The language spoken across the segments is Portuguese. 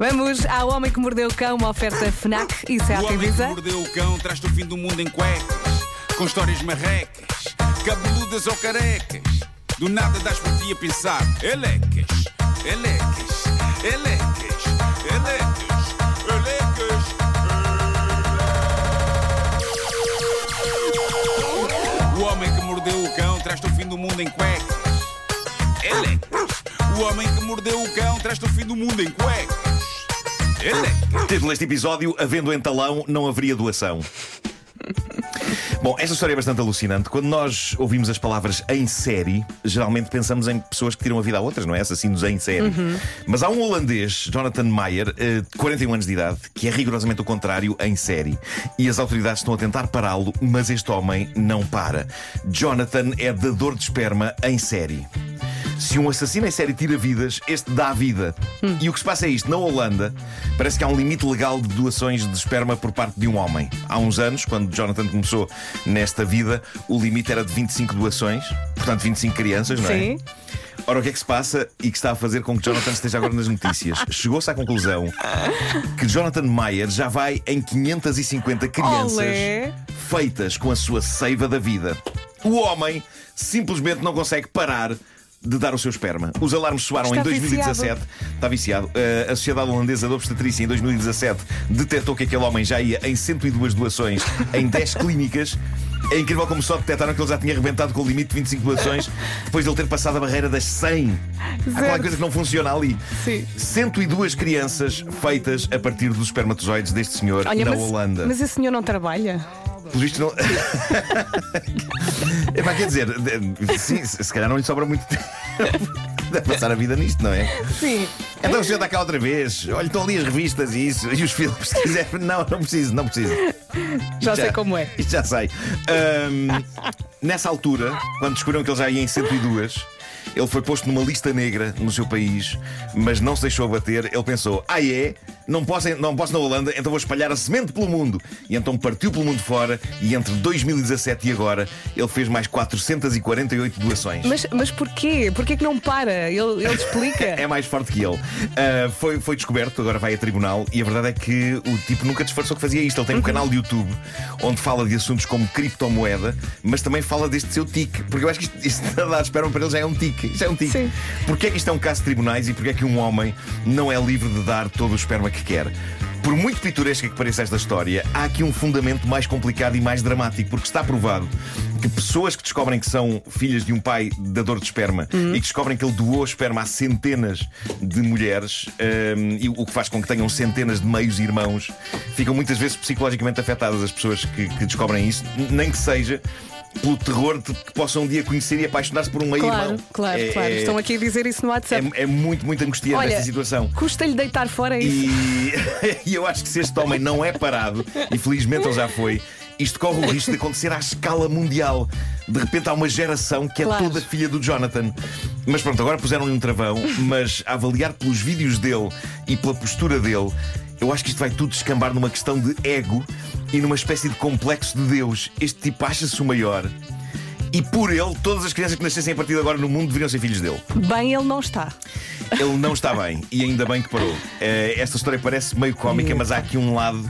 Vamos ao Homem que Mordeu o Cão, uma oferta FNAC e O Seat homem que mordeu o cão traz-te o fim do mundo em cuecas, com histórias marrecas, cabeludas ou carecas. Do nada das por ti a pensar, elecas, elecas, elecas, elecas, elecas. O homem que mordeu o cão traz-te o fim do mundo em cuecas. Elecas. O homem que mordeu o cão traz-te o fim do mundo em cuecas. Título deste episódio: Havendo entalão, não haveria doação. Bom, esta história é bastante alucinante. Quando nós ouvimos as palavras em série, geralmente pensamos em pessoas que tiram a vida a outras, não é? Assassinos em série. Mas há um holandês, Jonathan Meyer, eh, de 41 anos de idade, que é rigorosamente o contrário em série. E as autoridades estão a tentar pará-lo, mas este homem não para. Jonathan é dador de esperma em série. Se um assassino em série tira vidas, este dá vida. E o que se passa é isto: na Holanda, parece que há um limite legal de doações de esperma por parte de um homem. Há uns anos, quando Jonathan começou nesta vida, o limite era de 25 doações, portanto, 25 crianças, não é? Sim. Ora, o que é que se passa e que está a fazer com que Jonathan esteja agora nas notícias? Chegou-se à conclusão que Jonathan Mayer já vai em 550 crianças Olé. feitas com a sua seiva da vida. O homem simplesmente não consegue parar de dar o seu esperma. Os alarmes soaram Está em 2017. Está viciado. Uh, a Sociedade Holandesa de Obstetrícia, em 2017, detectou que aquele homem já ia em 102 doações em 10 clínicas. É incrível como só detectaram que ele já tinha arrebentado com o limite de 25 doações depois de ele ter passado a barreira das 100. Há qualquer coisa que não funciona ali. Sim. 102 crianças feitas a partir dos espermatozoides deste senhor Olha, na mas, Holanda. mas esse senhor não trabalha? Pelo visto não. é para quer dizer, sim, se calhar não lhe sobra muito tempo. Deve passar a vida nisto, não é? Sim. Então o senhor está cá outra vez. Olha, estão ali as revistas e isso, e os filmes, se quiser. Não, não preciso, não preciso. Já Isto sei como é. Isto já sei. Ahm, nessa altura, quando descobriram que ele já ia em 102, ele foi posto numa lista negra no seu país, mas não se deixou abater. Ele pensou: ah, é? Não posso, não posso na Holanda, então vou espalhar a semente pelo mundo. E então partiu pelo mundo fora e entre 2017 e agora ele fez mais 448 doações. Mas, mas porquê? Porquê que não para? Ele, ele explica. É mais forte que ele. Ah, foi, foi descoberto, agora vai a tribunal, e a verdade é que o tipo nunca disfarçou que fazia isto. Ele tem um canal de YouTube onde fala de assuntos como criptomoeda, mas também fala deste seu tique. Porque eu acho que isto, isto de dar esperma para ele já é um tique. Isto é um tique. Sim. Porquê é que isto é um caso de tribunais e porquê é que um homem não é livre de dar todo o esperma que quer? Por muito pitoresca que pareça esta história, há aqui um fundamento mais complicado e mais dramático, porque está provado que pessoas que descobrem que são filhas de um pai dador de esperma e que descobrem que ele doou esperma a centenas de mulheres, hum, e o que faz com que tenham centenas de meios irmãos, ficam muitas vezes psicologicamente afetadas as pessoas que, que descobrem isso, nem que seja pelo terror de que possam um dia conhecer e apaixonar-se por um meio Claro, claro, É- claro. Estão aqui a dizer isso no WhatsApp. é, é muito, muito angustiante Olha, esta situação. Custa-lhe deitar fora isso. E, e eu acho que se este homem não é parado, e felizmente ele já foi, isto corre o risco de acontecer à escala mundial. De repente há uma geração que é Claro. toda filha do Jonathan. Mas pronto, agora puseram-lhe um travão, mas a avaliar pelos vídeos dele e pela postura dele, eu acho que isto vai tudo descambar numa questão de ego e numa espécie de complexo de Deus. Este tipo acha-se o maior. E por ele, todas as crianças que nascessem a partir de agora no mundo deveriam ser filhos dele. Bem, ele não está. Ele não está bem e ainda bem que parou. Eh, esta história parece meio cómica, mas há aqui um lado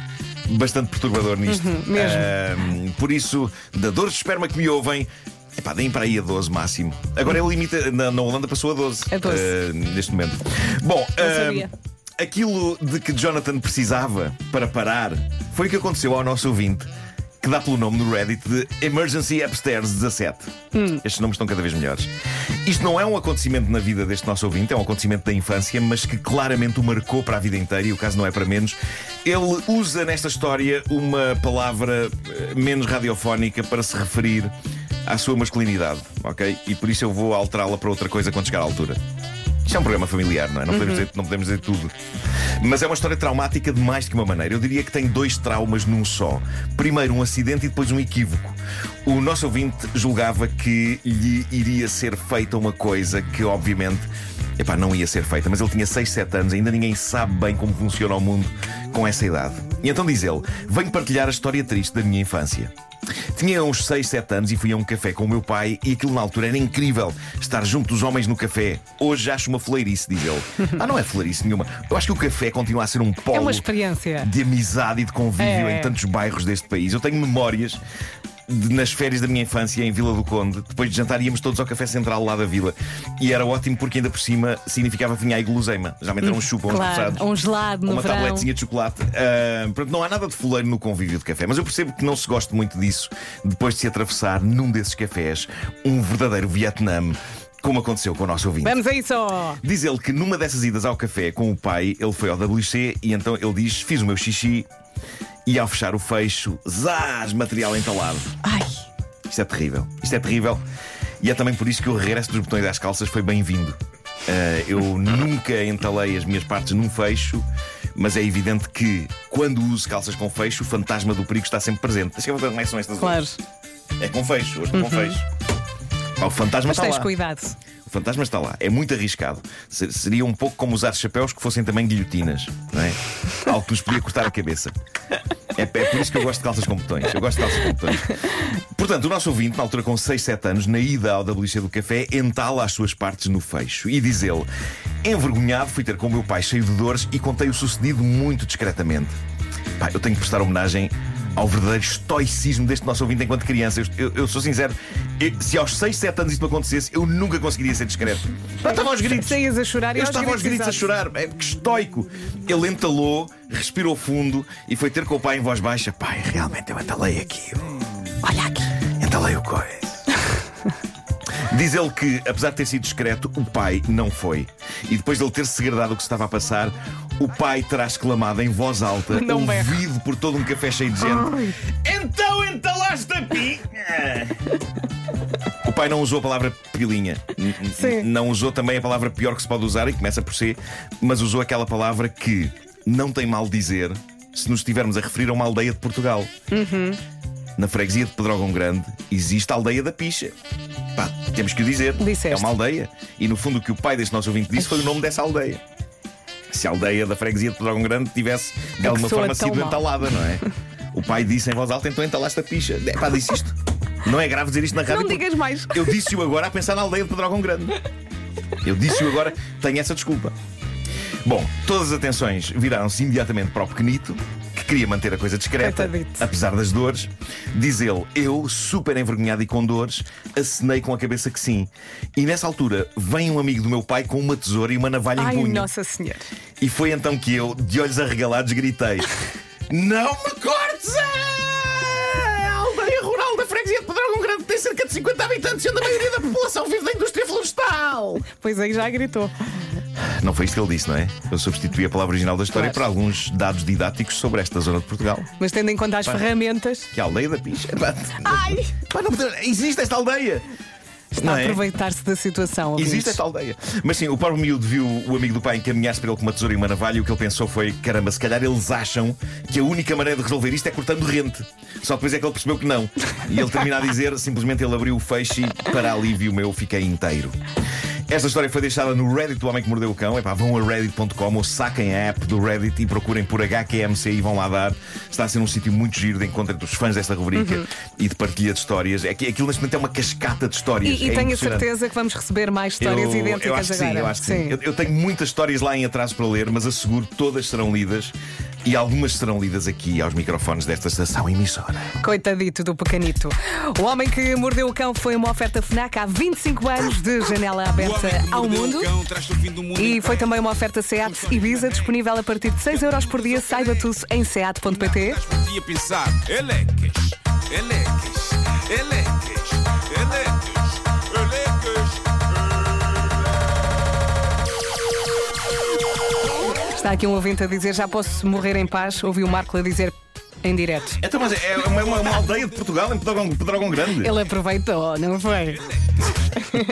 bastante perturbador nisto. mesmo. Ahm, por isso, dadores de esperma que me ouvem. Epá, deem para aí a 12 máximo. Agora ele limita. Na, na Holanda passou a 12. A 12. eh, neste momento. Bom, sabia. aquilo de que Jonathan precisava para parar foi o que aconteceu ao nosso ouvinte. Que dá pelo nome no Reddit de Emergency Upstairs 17. Estes nomes estão cada vez melhores. Isto não é um acontecimento na vida deste nosso ouvinte, é um acontecimento da infância, mas que claramente o marcou para a vida inteira e o caso não é para menos. Ele usa nesta história uma palavra eh, menos radiofónica para se referir à sua masculinidade, ok? E por isso eu vou alterá-la para outra coisa quando chegar à altura. Isto é um programa familiar, não é? Não podemos, dizer, não podemos dizer tudo. Mas é uma história traumática de mais que uma maneira. Eu diria que tem dois traumas num só. Primeiro, um acidente e depois um equívoco. O nosso ouvinte julgava que lhe iria ser feita uma coisa que, obviamente, epá, não ia ser feita. Mas ele tinha 6, 7 anos, ainda ninguém sabe bem como funciona o mundo com essa idade. E então diz ele: Venho partilhar a história triste da minha infância. Tinha uns 6, 7 anos e fui a um café com o meu pai e aquilo na altura era incrível estar junto dos homens no café. Hoje acho uma fleirice, diz ele. Ah, não é fleirice nenhuma. Eu acho que o café continua a ser um polo É uma experiência. de amizade e de convívio É. em tantos bairros deste país. Eu tenho memórias de- nas férias da minha infância em Vila do Conde. Depois de jantar íamos todos ao café central lá da vila. E era ótimo porque ainda por cima significava que vinha aí guloseima. Já me um chupa, uns Claro, repousados, um gelado no uma verão. tabletezinha de chocolate. Ah, portanto, não há nada de fuleiro no convívio de café. Mas eu percebo que não se goste muito disso depois de se atravessar num desses cafés um verdadeiro Vietnã. Como aconteceu com o nosso ouvinte. Vamos a isso! Diz ele que numa dessas idas ao café com o pai, ele foi ao WC e então ele diz: Fiz o meu xixi e ao fechar o fecho, zás, material entalado. Ai, Isto é terrível. Isto é terrível. E é também por isso que o regresso dos botões das calças foi bem-vindo. Ah, eu nunca entalei as minhas partes num fecho, mas é evidente que quando uso calças com fecho, o fantasma do perigo está sempre presente. Deixa eu ver como é que são estas claro. hoje. É com fecho, hoje com fecho. Pá, o fantasma Mas está tens lá. cuidado. O fantasma está lá. É muito arriscado. Se- Seria um pouco como usar chapéus que fossem também guilhotinas, não é? Algo que nos podia cortar a cabeça. É, é por isso que eu gosto de calças com botões. Eu gosto de calças com botões. Portanto, o nosso ouvinte, na altura com 6, 7 anos, na ida ao WC do café, entala as suas partes no fecho. E diz ele: Envergonhado, fui ter com o meu pai cheio de dores e contei o sucedido muito discretamente. Pá, eu tenho que prestar homenagem ao verdadeiro estoicismo deste nosso ouvinte enquanto criança. Eu, eu- eu sou sincero, eu- se aos 6, 7 anos isto me acontecesse, eu nunca conseguiria ser discreto. Pá, estava aos gritos. Saías a chorar Eu estava aos gritos a exato. chorar. É, que estoico. Ele entalou, respirou fundo e foi ter com o pai em voz baixa: Pai, realmente eu entalei aqui. Olha aqui. Entalei o coisa. Diz ele que, apesar de ter sido discreto, o pai não foi. E depois de ele ter segredado o que se estava a passar, o pai terá exclamado em voz alta, Não berra. ouvido por todo um café cheio de gente: Então entalaste a pinha! O pai não usou a palavra pilinha. N- n- Sim. Não usou também a palavra pior que se pode usar, e começa por C, mas usou aquela palavra que não tem mal dizer se nos estivermos a referir a uma aldeia de Portugal. Na freguesia de Pedrógão Grande existe a aldeia da Picha. Pá, temos que o dizer. Disseste. É uma aldeia. E no fundo o que o pai deste nosso ouvinte disse foi o nome dessa aldeia. Se a aldeia da freguesia de Pedrógão Grande tivesse de alguma forma sido mal. entalada, não é? O pai disse em voz alta, então entalaste a picha. É, pá, disse isto. Não é grave dizer isto na rádio. Não digas mais. Eu disse-o agora a pensar na aldeia de Pedrógão Grande. Eu disse-o agora, tenho essa desculpa. Bom, todas as atenções viraram-se imediatamente para o pequenito, que queria manter a coisa discreta, Coitadito. apesar das dores. Diz ele, eu, super envergonhado e com dores, acenei com a cabeça que sim. E nessa altura, vem um amigo do meu pai com uma tesoura e uma navalha Ai, em punho. Nossa Senhora. E foi então que eu, de olhos arregalados, gritei: Não me cortes! A aldeia rural da freguesia de Pedrógão Grande tem cerca de 50 habitantes, onde a maioria da população vive da indústria florestal. Pois aí já gritou. Não foi isto que ele disse, não é? Eu substituí a palavra original da história Claro. por alguns dados didáticos sobre esta zona de Portugal. Mas tendo em conta as ferramentas, Que a aldeia da Picha. Pá, Ai! pá, não existe esta aldeia! está Não a é? aproveitar-se da situação. ouvintes. Existe esta aldeia. Mas sim, o pobre miúdo viu o amigo do pai encaminhar-se para ele com uma tesoura e uma navalha e o que ele pensou foi: caramba, se calhar eles acham que a única maneira de resolver isto é cortando rente. Só depois é que ele percebeu que não. E ele termina a dizer: simplesmente ele abriu o feixe e, para alívio meu, fiquei inteiro. Esta história foi deixada no Reddit do Homem que Mordeu o Cão. Epá, vão a reddit.com ou saquem a app do Reddit e procurem por HQMC e vão lá dar. Está a ser um sítio muito giro de encontro entre os fãs desta rubrica e de partilha de histórias. É que aquilo neste momento é uma cascata de histórias. E, e É tenho a certeza que vamos receber mais histórias eu, idênticas eu acho que agora. sim, eu acho que sim. Eu, eu tenho muitas histórias lá em atraso para ler, mas asseguro todas serão lidas e algumas serão lidas aqui aos microfones desta estação emissora. Coitadito do pequenito. O Homem que Mordeu o Cão foi uma oferta FNAC há 25 anos de janela aberta ao mundo. cão mundo E foi também uma oferta SEAT Ibiza, disponível a partir de 6 euros por dia. Saiba tudo em seat.pt. Estás por ti Está aqui um ouvinte a dizer: já posso morrer em paz. Ouvi o Marco a dizer em direto. Então, mas é uma, uma- uma aldeia de Portugal, em Pedrógão, Grande. Ele aproveitou, não foi?